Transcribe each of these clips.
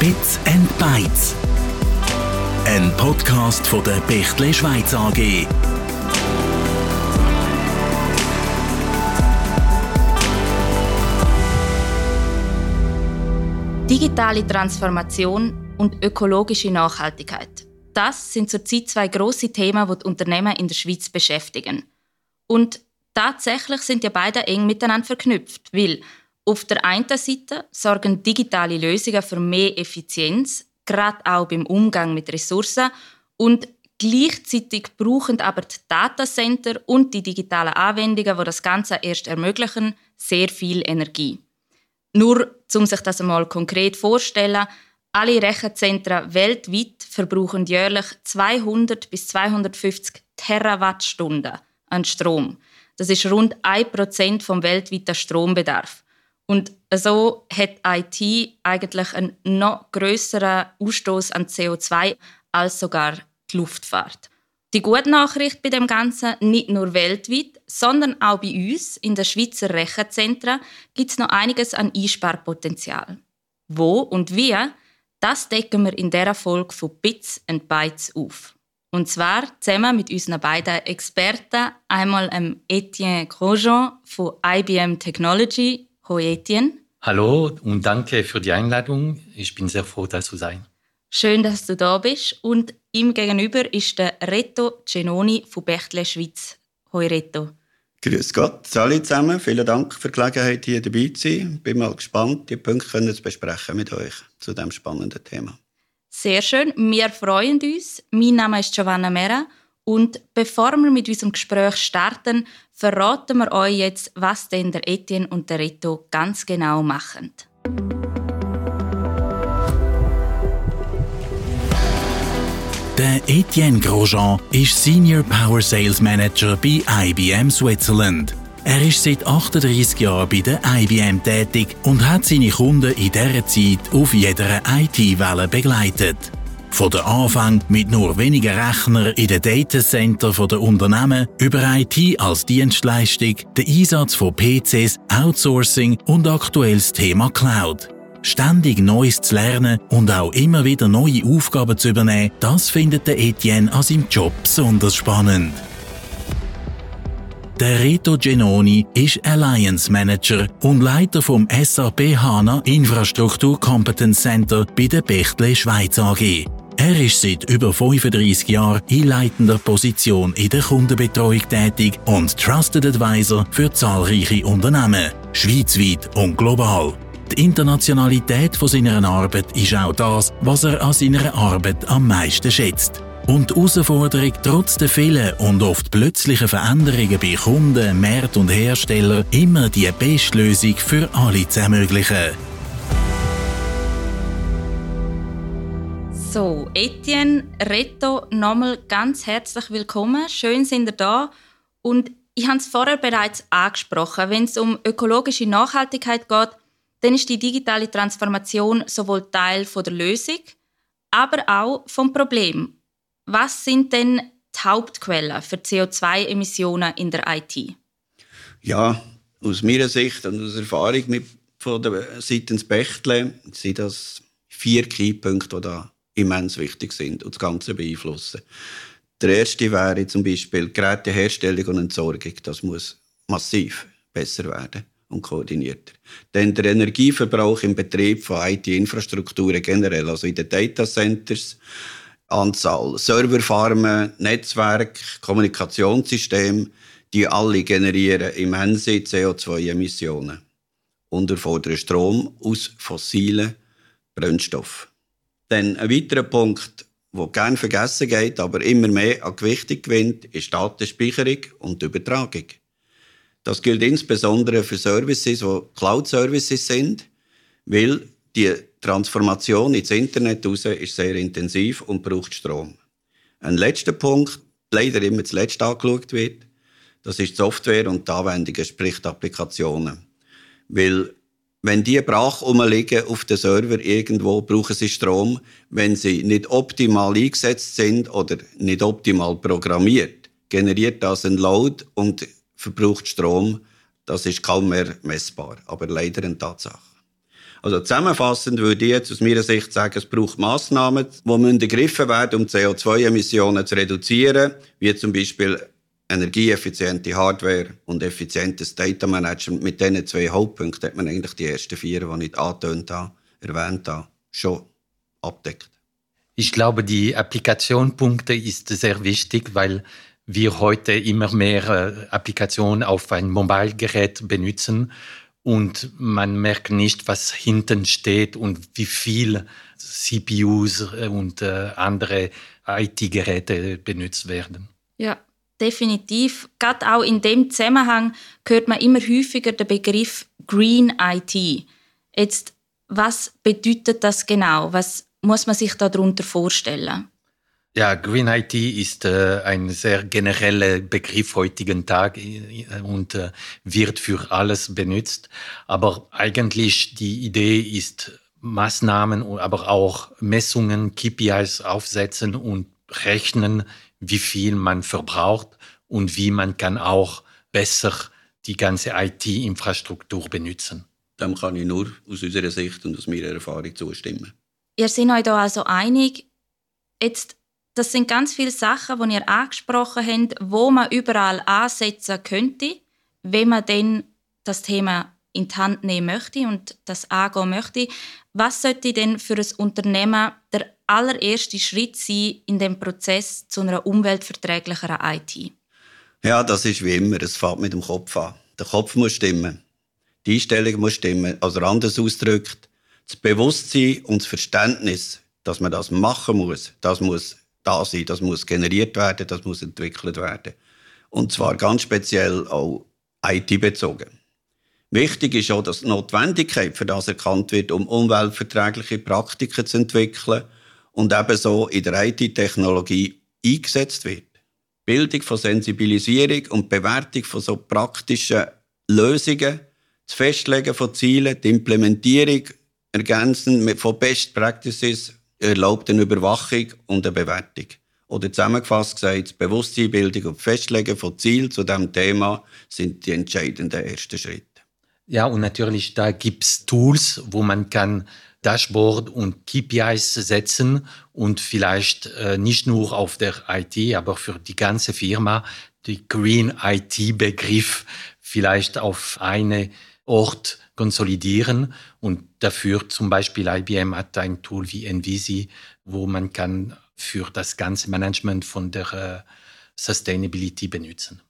Bits and Bytes. Ein Podcast von der Bechtle Schweiz AG. Digitale Transformation und ökologische Nachhaltigkeit. Das sind zurzeit zwei große Themen, die die Unternehmen in der Schweiz beschäftigen. Und tatsächlich sind ja beide eng miteinander verknüpft, weil auf der einen Seite sorgen digitale Lösungen für mehr Effizienz, gerade auch beim Umgang mit Ressourcen und gleichzeitig brauchen aber die Datacenter und die digitalen Anwendungen, die das Ganze erst ermöglichen, sehr viel Energie. Nur, um sich das einmal konkret vorzustellen, alle Rechenzentren weltweit verbrauchen jährlich 200 bis 250 Terawattstunden an Strom. Das ist rund 1% vom weltweiten Strombedarf. Und so hat IT eigentlich einen noch größeren Ausstoß an CO2 als sogar die Luftfahrt. Die gute Nachricht bei dem Ganzen, nicht nur weltweit, sondern auch bei uns in den Schweizer Rechenzentren gibt es noch einiges an Einsparpotenzial. Wo und wie, das decken wir in dieser Folge von Bits and Bytes auf. Und zwar zusammen mit unseren beiden Experten, einmal Etienne Grosjean von IBM Technology Hoi Etienne. Hallo und danke für die Einladung. Ich bin sehr froh, da zu sein. Schön, dass du da bist. Und ihm gegenüber ist der Reto Genoni von Bechtle Schweiz. Hoi Reto. Grüß Gott, alle zusammen. Vielen Dank für die Gelegenheit, hier dabei zu sein. Bin mal gespannt, die Punkte zu besprechen mit euch zu diesem spannenden Thema. Sehr schön. Wir freuen uns. Mein Name ist Giovanna Mera und bevor wir mit unserem Gespräch starten, verraten wir euch jetzt, was denn der Etienne und der Reto ganz genau machen. Der Etienne Grosjean ist Senior Power Sales Manager bei IBM Switzerland. Er ist seit 38 Jahren bei der IBM tätig und hat seine Kunden in dieser Zeit auf jeder IT-Welle begleitet. Von der Anfang mit nur wenigen Rechnern in den Datacenter der Unternehmen über IT als Dienstleistung, der Einsatz von PCs, Outsourcing und aktuelles Thema Cloud. Ständig Neues zu lernen und auch immer wieder neue Aufgaben zu übernehmen, das findet der Etienne an seinem Job besonders spannend. Der Reto Genoni ist Alliance Manager und Leiter vom SAP HANA Infrastruktur Competence Center bei der Bechtle Schweiz AG. Er ist seit über 35 Jahren in leitender Position in der Kundenbetreuung tätig und Trusted Advisor für zahlreiche Unternehmen, schweizweit und global. Die Internationalität von seiner Arbeit ist auch das, was er an seiner Arbeit am meisten schätzt. Und die Herausforderung, trotz der vielen und oft plötzlichen Veränderungen bei Kunden, Märkten und Herstellern, immer die beste Lösung für alle zu ermöglichen. So, Etienne, Reto, nochmal ganz herzlich willkommen. Schön sind ihr da. Und ich habe es vorher bereits angesprochen. Wenn es um ökologische Nachhaltigkeit geht, dann ist die digitale Transformation sowohl Teil der Lösung, aber auch vom Problem. Was sind denn die Hauptquellen für CO2-Emissionen in der IT? Ja, aus meiner Sicht und aus Erfahrung mit, von der seitens Bechtle sind das vier Keypunkte, die da immens wichtig sind und das Ganze beeinflussen. Der erste wäre zum Beispiel Geräteherstellung und Entsorgung. Das muss massiv besser werden und koordinierter. Denn der Energieverbrauch im Betrieb von IT-Infrastrukturen generell, also in den Datacenters, Anzahl Serverfarmen, Netzwerk, Kommunikationssysteme, die alle generieren immense CO2-Emissionen und erfordern Strom aus fossilen Brennstoffen. Dann ein weiterer Punkt, der gerne vergessen geht, aber immer mehr an Gewichtung gewinnt, ist Datenspeicherung und Übertragung. Das gilt insbesondere für Services, die Cloud-Services sind, weil die Transformation ins Internet raus ist sehr intensiv und braucht Strom. Ein letzter Punkt, leider immer zuletzt angeschaut wird, das ist die Software und die Anwendungen, sprich die Applikationen. Weil wenn die brach rumliegen auf dem Server irgendwo, brauchen sie Strom. Wenn sie nicht optimal eingesetzt sind oder nicht optimal programmiert, generiert das einen Load und verbraucht Strom. Das ist kaum mehr messbar, aber leider eine Tatsache. Also zusammenfassend würde ich jetzt aus meiner Sicht sagen, es braucht Massnahmen, die ergriffen werden, um CO2-Emissionen zu reduzieren, wie zum Beispiel energieeffiziente Hardware und effizientes Data Management. Mit diesen zwei Hauptpunkten hat man eigentlich die ersten vier, die ich angetönt habe, erwähnt habe, schon abdeckt. Ich glaube, die Applikationspunkte ist sehr wichtig, weil wir heute immer mehr äh, Applikationen auf ein Mobilgerät benutzen und man merkt nicht, was hinten steht und wie viel CPUs und äh, andere IT-Geräte benutzt werden. Ja, definitiv. Gerade auch in dem Zusammenhang hört man immer häufiger den Begriff Green IT. Jetzt, was bedeutet das genau? Was muss man sich darunter vorstellen? Ja, Green IT ist äh, ein sehr genereller Begriff heutigen Tag äh, und äh, wird für alles benutzt. Aber eigentlich die Idee ist, Maßnahmen, aber auch Messungen, KPIs aufsetzen und rechnen, wie viel man verbraucht und wie man kann auch besser die ganze IT-Infrastruktur benutzen. Dem kann ich nur aus unserer Sicht und aus meiner Erfahrung zustimmen. Ihr seid euch da also einig, jetzt das sind ganz viele Sachen, die ihr angesprochen habt, wo man überall ansetzen könnte, wenn man dann das Thema in die Hand nehmen möchte und das angehen möchte. Was sollte denn für ein Unternehmen der allererste Schritt sein in dem Prozess zu einer umweltverträglicheren IT? Ja, das ist wie immer. Es fängt mit dem Kopf an. Der Kopf muss stimmen. Die Einstellung muss stimmen. Also anders ausgedrückt, das Bewusstsein und das Verständnis, dass man das machen muss, das muss da sein. Das muss generiert werden, das muss entwickelt werden. Und zwar ganz speziell auch IT-bezogen. Wichtig ist auch, dass die Notwendigkeit für das erkannt wird, um umweltverträgliche Praktiken zu entwickeln und ebenso in der IT-Technologie eingesetzt wird. Bildung von Sensibilisierung und Bewertung von so praktischen Lösungen, das Festlegen von Zielen, die Implementierung ergänzen von Best Practices erlaubt eine Überwachung und eine Bewertung. Oder zusammengefasst gesagt, Bewusstseinbildung und Festlegen von Zielen zu diesem Thema sind die entscheidenden ersten Schritte. Ja, und natürlich, da gibt es Tools, wo man kann Dashboard und KPIs setzen und vielleicht äh, nicht nur auf der IT, aber für die ganze Firma die Green IT-Begriff vielleicht auf eine Ort konsolidieren und dafür zum Beispiel IBM hat ein Tool wie NVisi, wo man kann für das ganze Management von der äh, Sustainability benutzen.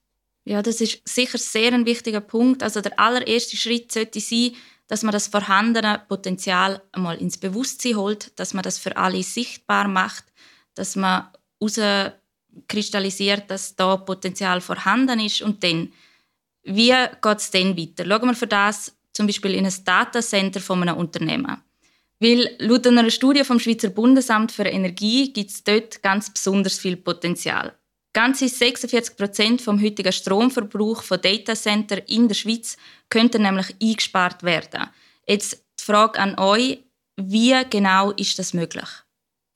Ja, das ist sicher sehr ein wichtiger Punkt. Also der allererste Schritt sollte sein, dass man das vorhandene Potenzial einmal ins Bewusstsein holt, dass man das für alle sichtbar macht, dass man kristallisiert, dass da Potenzial vorhanden ist und dann, wie geht es dann weiter? Schauen wir für das zum Beispiel in ein Datacenter von einem Unternehmen. Weil laut einer Studie vom Schweizer Bundesamt für Energie gibt es dort ganz besonders viel Potenzial. Ganze 46 Prozent vom heutigen Stromverbrauch von Datacenter in der Schweiz könnten nämlich eingespart werden. Jetzt die Frage an euch: Wie genau ist das möglich?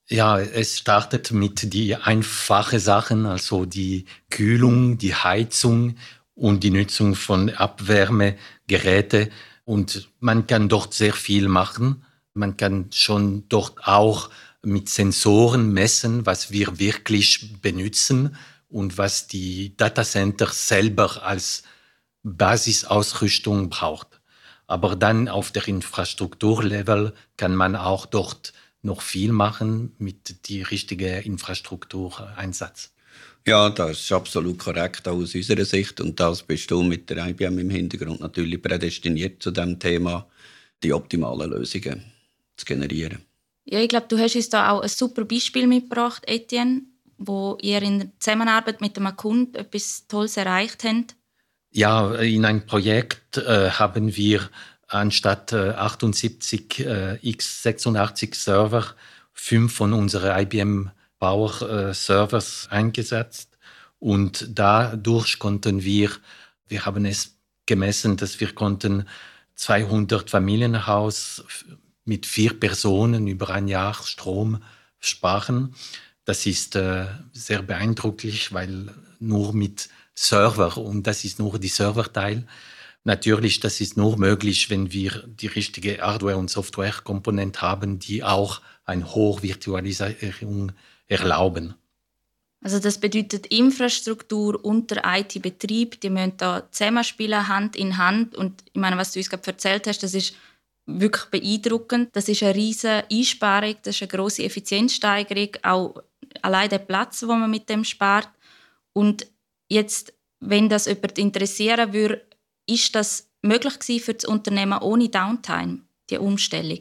Ja, es startet mit die einfachen Sachen, also die Kühlung, die Heizung und die Nutzung von Abwärmegeräten und man kann dort sehr viel machen. Man kann schon dort auch mit Sensoren messen, was wir wirklich benutzen und was die Datacenter selber als Basisausrüstung braucht. Aber dann auf der Infrastrukturlevel kann man auch dort noch viel machen mit die richtigen Infrastruktureinsatz. Ja, das ist absolut korrekt auch aus unserer Sicht. Und das bist du mit der IBM im Hintergrund natürlich prädestiniert zu dem Thema, die optimalen Lösungen zu generieren. Ja, ich glaube, du hast uns da auch ein super Beispiel mitgebracht, Etienne, wo ihr in der Zusammenarbeit mit einem Kunden etwas Tolles erreicht habt. Ja, in einem Projekt äh, haben wir anstatt äh, 78 äh, x86 Server fünf von unseren IBM Power-Servers eingesetzt. Und dadurch konnten wir, wir haben es gemessen, dass wir konnten 200 Familienhaus mit vier Personen über ein Jahr Strom sparen. Das ist äh, sehr beeindrucklich, weil nur mit Server, und das ist nur die Serverteil, Natürlich, das ist nur möglich, wenn wir die richtige Hardware- und Softwarekomponente haben, die auch eine hohe Virtualisierung erlauben. Also das bedeutet Infrastruktur und der IT-Betrieb, die müssen da zusammenspielen, Hand in Hand. Und ich meine, was du uns gerade erzählt hast, das ist wirklich beeindruckend. Das ist eine riesige Einsparung, das ist eine große Effizienzsteigerung, auch allein der Platz, wo man mit dem spart. Und jetzt, wenn das jemand interessieren würde, ist das möglich gewesen für das Unternehmen ohne Downtime, die Umstellung?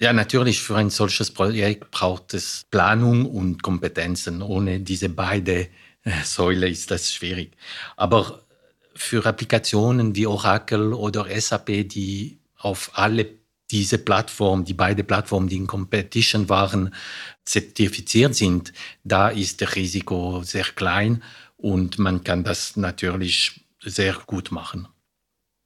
Ja, natürlich, für ein solches Projekt braucht es Planung und Kompetenzen. Ohne diese beiden äh, Säulen ist das schwierig. Aber für Applikationen wie Oracle oder SAP, die auf alle diese Plattformen, die beide Plattformen, die in Competition waren, zertifiziert sind, da ist das Risiko sehr klein und man kann das natürlich sehr gut machen.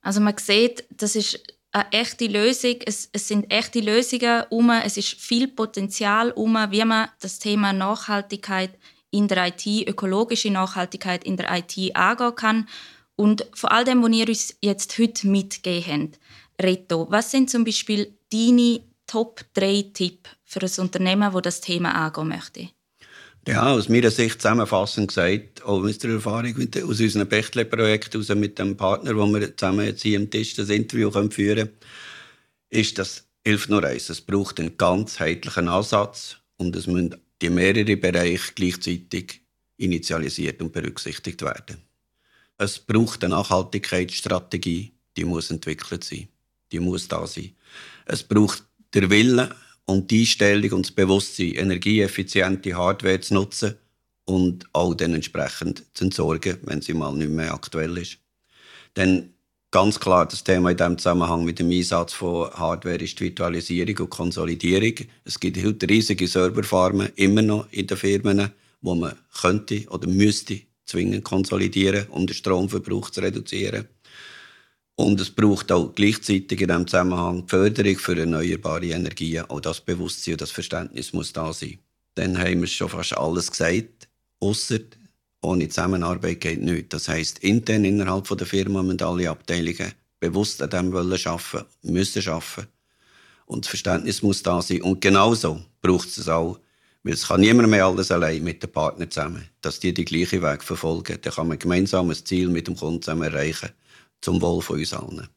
Also man sieht, das ist eine echte Lösung. Es, es sind echte Lösungen um. Es ist viel Potenzial um, wie man das Thema Nachhaltigkeit in der IT, ökologische Nachhaltigkeit in der IT angehen kann. Und vor all dem, was ihr uns jetzt heute mitgegeben habt, Reto, was sind zum Beispiel deine Top 3 Tipps für ein Unternehmen, das das Thema angehen möchte? Ja, aus meiner Sicht zusammenfassend gesagt, auch aus der Erfahrung mit, aus unserem Bechtle-Projekt, also mit dem Partner, wo wir zusammen jetzt hier am Tisch das Interview führen können, ist das hilft nur eins. Es braucht einen ganzheitlichen Ansatz und es müssen die mehreren Bereiche gleichzeitig initialisiert und berücksichtigt werden. Es braucht eine Nachhaltigkeitsstrategie, die muss entwickelt sein. Die muss da sein. Es braucht der Wille und die Einstellung und das Bewusstsein, energieeffiziente Hardware zu nutzen und auch dann entsprechend zu entsorgen, wenn sie mal nicht mehr aktuell ist. Denn ganz klar, das Thema in diesem Zusammenhang mit dem Einsatz von Hardware ist die Virtualisierung und Konsolidierung. Es gibt heute riesige Serverfarmen immer noch in den Firmen, wo man könnte oder müsste zwingend konsolidieren, um den Stromverbrauch zu reduzieren. Und es braucht auch gleichzeitig in diesem Zusammenhang die Förderung für erneuerbare Energien. Auch das Bewusstsein und das Verständnis muss da sein. Dann haben wir schon fast alles gesagt, außer ohne Zusammenarbeit geht nichts. Das heisst, intern innerhalb der Firma müssen alle Abteilungen bewusst an dem wollen arbeiten, müssen arbeiten. Und das Verständnis muss da sein. Und genauso braucht es auch, es kann niemand mehr alles allein mit den Partnern zusammen, dass die den gleichen Weg verfolgen. Dann kann man gemeinsam ein Ziel mit dem Kunden zusammen erreichen zum Wohl von uns allen.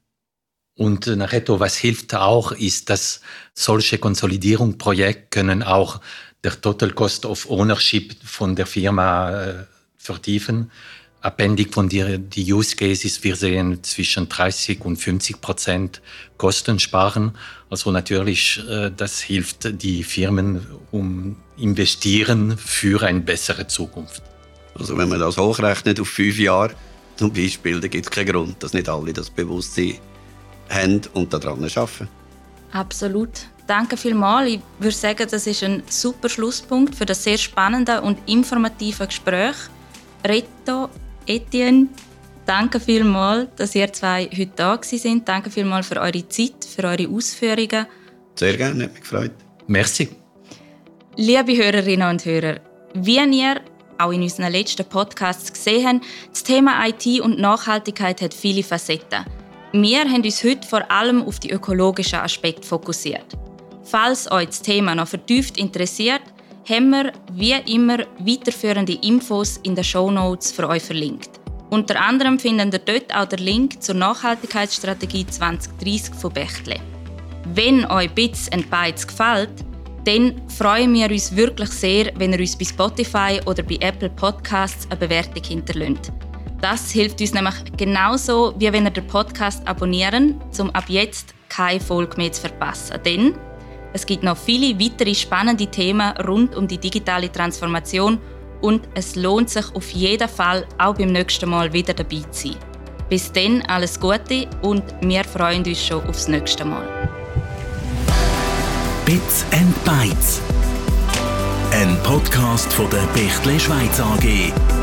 Und äh, Nareto, was hilft auch, ist, dass solche Konsolidierungsprojekte können auch der Total Cost of Ownership von der Firma äh, vertiefen. Abhängig von der die Use Cases, wir sehen zwischen 30 und 50 Prozent Kosten sparen. Also natürlich, äh, das hilft die Firmen, um investieren für eine bessere Zukunft. Also wenn man das hochrechnet auf fünf Jahre, zum Beispiel, da gibt es keinen Grund, dass nicht alle das Bewusstsein haben und daran arbeiten. Absolut. Danke vielmals. Ich würde sagen, das ist ein super Schlusspunkt für das sehr spannende und informative Gespräch. Reto, Etienne, danke vielmals, dass ihr zwei heute da sind. Danke vielmals für eure Zeit, für eure Ausführungen. Sehr gerne, hat mich gefreut. Merci. Liebe Hörerinnen und Hörer, wie ihr auch in unseren letzten Podcasts gesehen haben, das Thema IT und Nachhaltigkeit hat viele Facetten. Wir haben uns heute vor allem auf die ökologischen Aspekte fokussiert. Falls euch das Thema noch vertieft interessiert, haben wir wie immer weiterführende Infos in den Show Notes für euch verlinkt. Unter anderem findet ihr dort auch den Link zur Nachhaltigkeitsstrategie 2030 von Bechtle. Wenn euch Bits and Bytes gefällt, dann freuen wir uns wirklich sehr, wenn ihr uns bei Spotify oder bei Apple Podcasts eine Bewertung hinterlässt. Das hilft uns nämlich genauso, wie wenn ihr den Podcast abonnieren, um ab jetzt keine Folge mehr zu verpassen. Denn es gibt noch viele weitere spannende Themen rund um die digitale Transformation und es lohnt sich auf jeden Fall auch beim nächsten Mal wieder dabei zu sein. Bis dann alles Gute und wir freuen uns schon aufs nächste Mal. Bits and Bytes. Ein Podcast von der Bechtle Schweiz AG.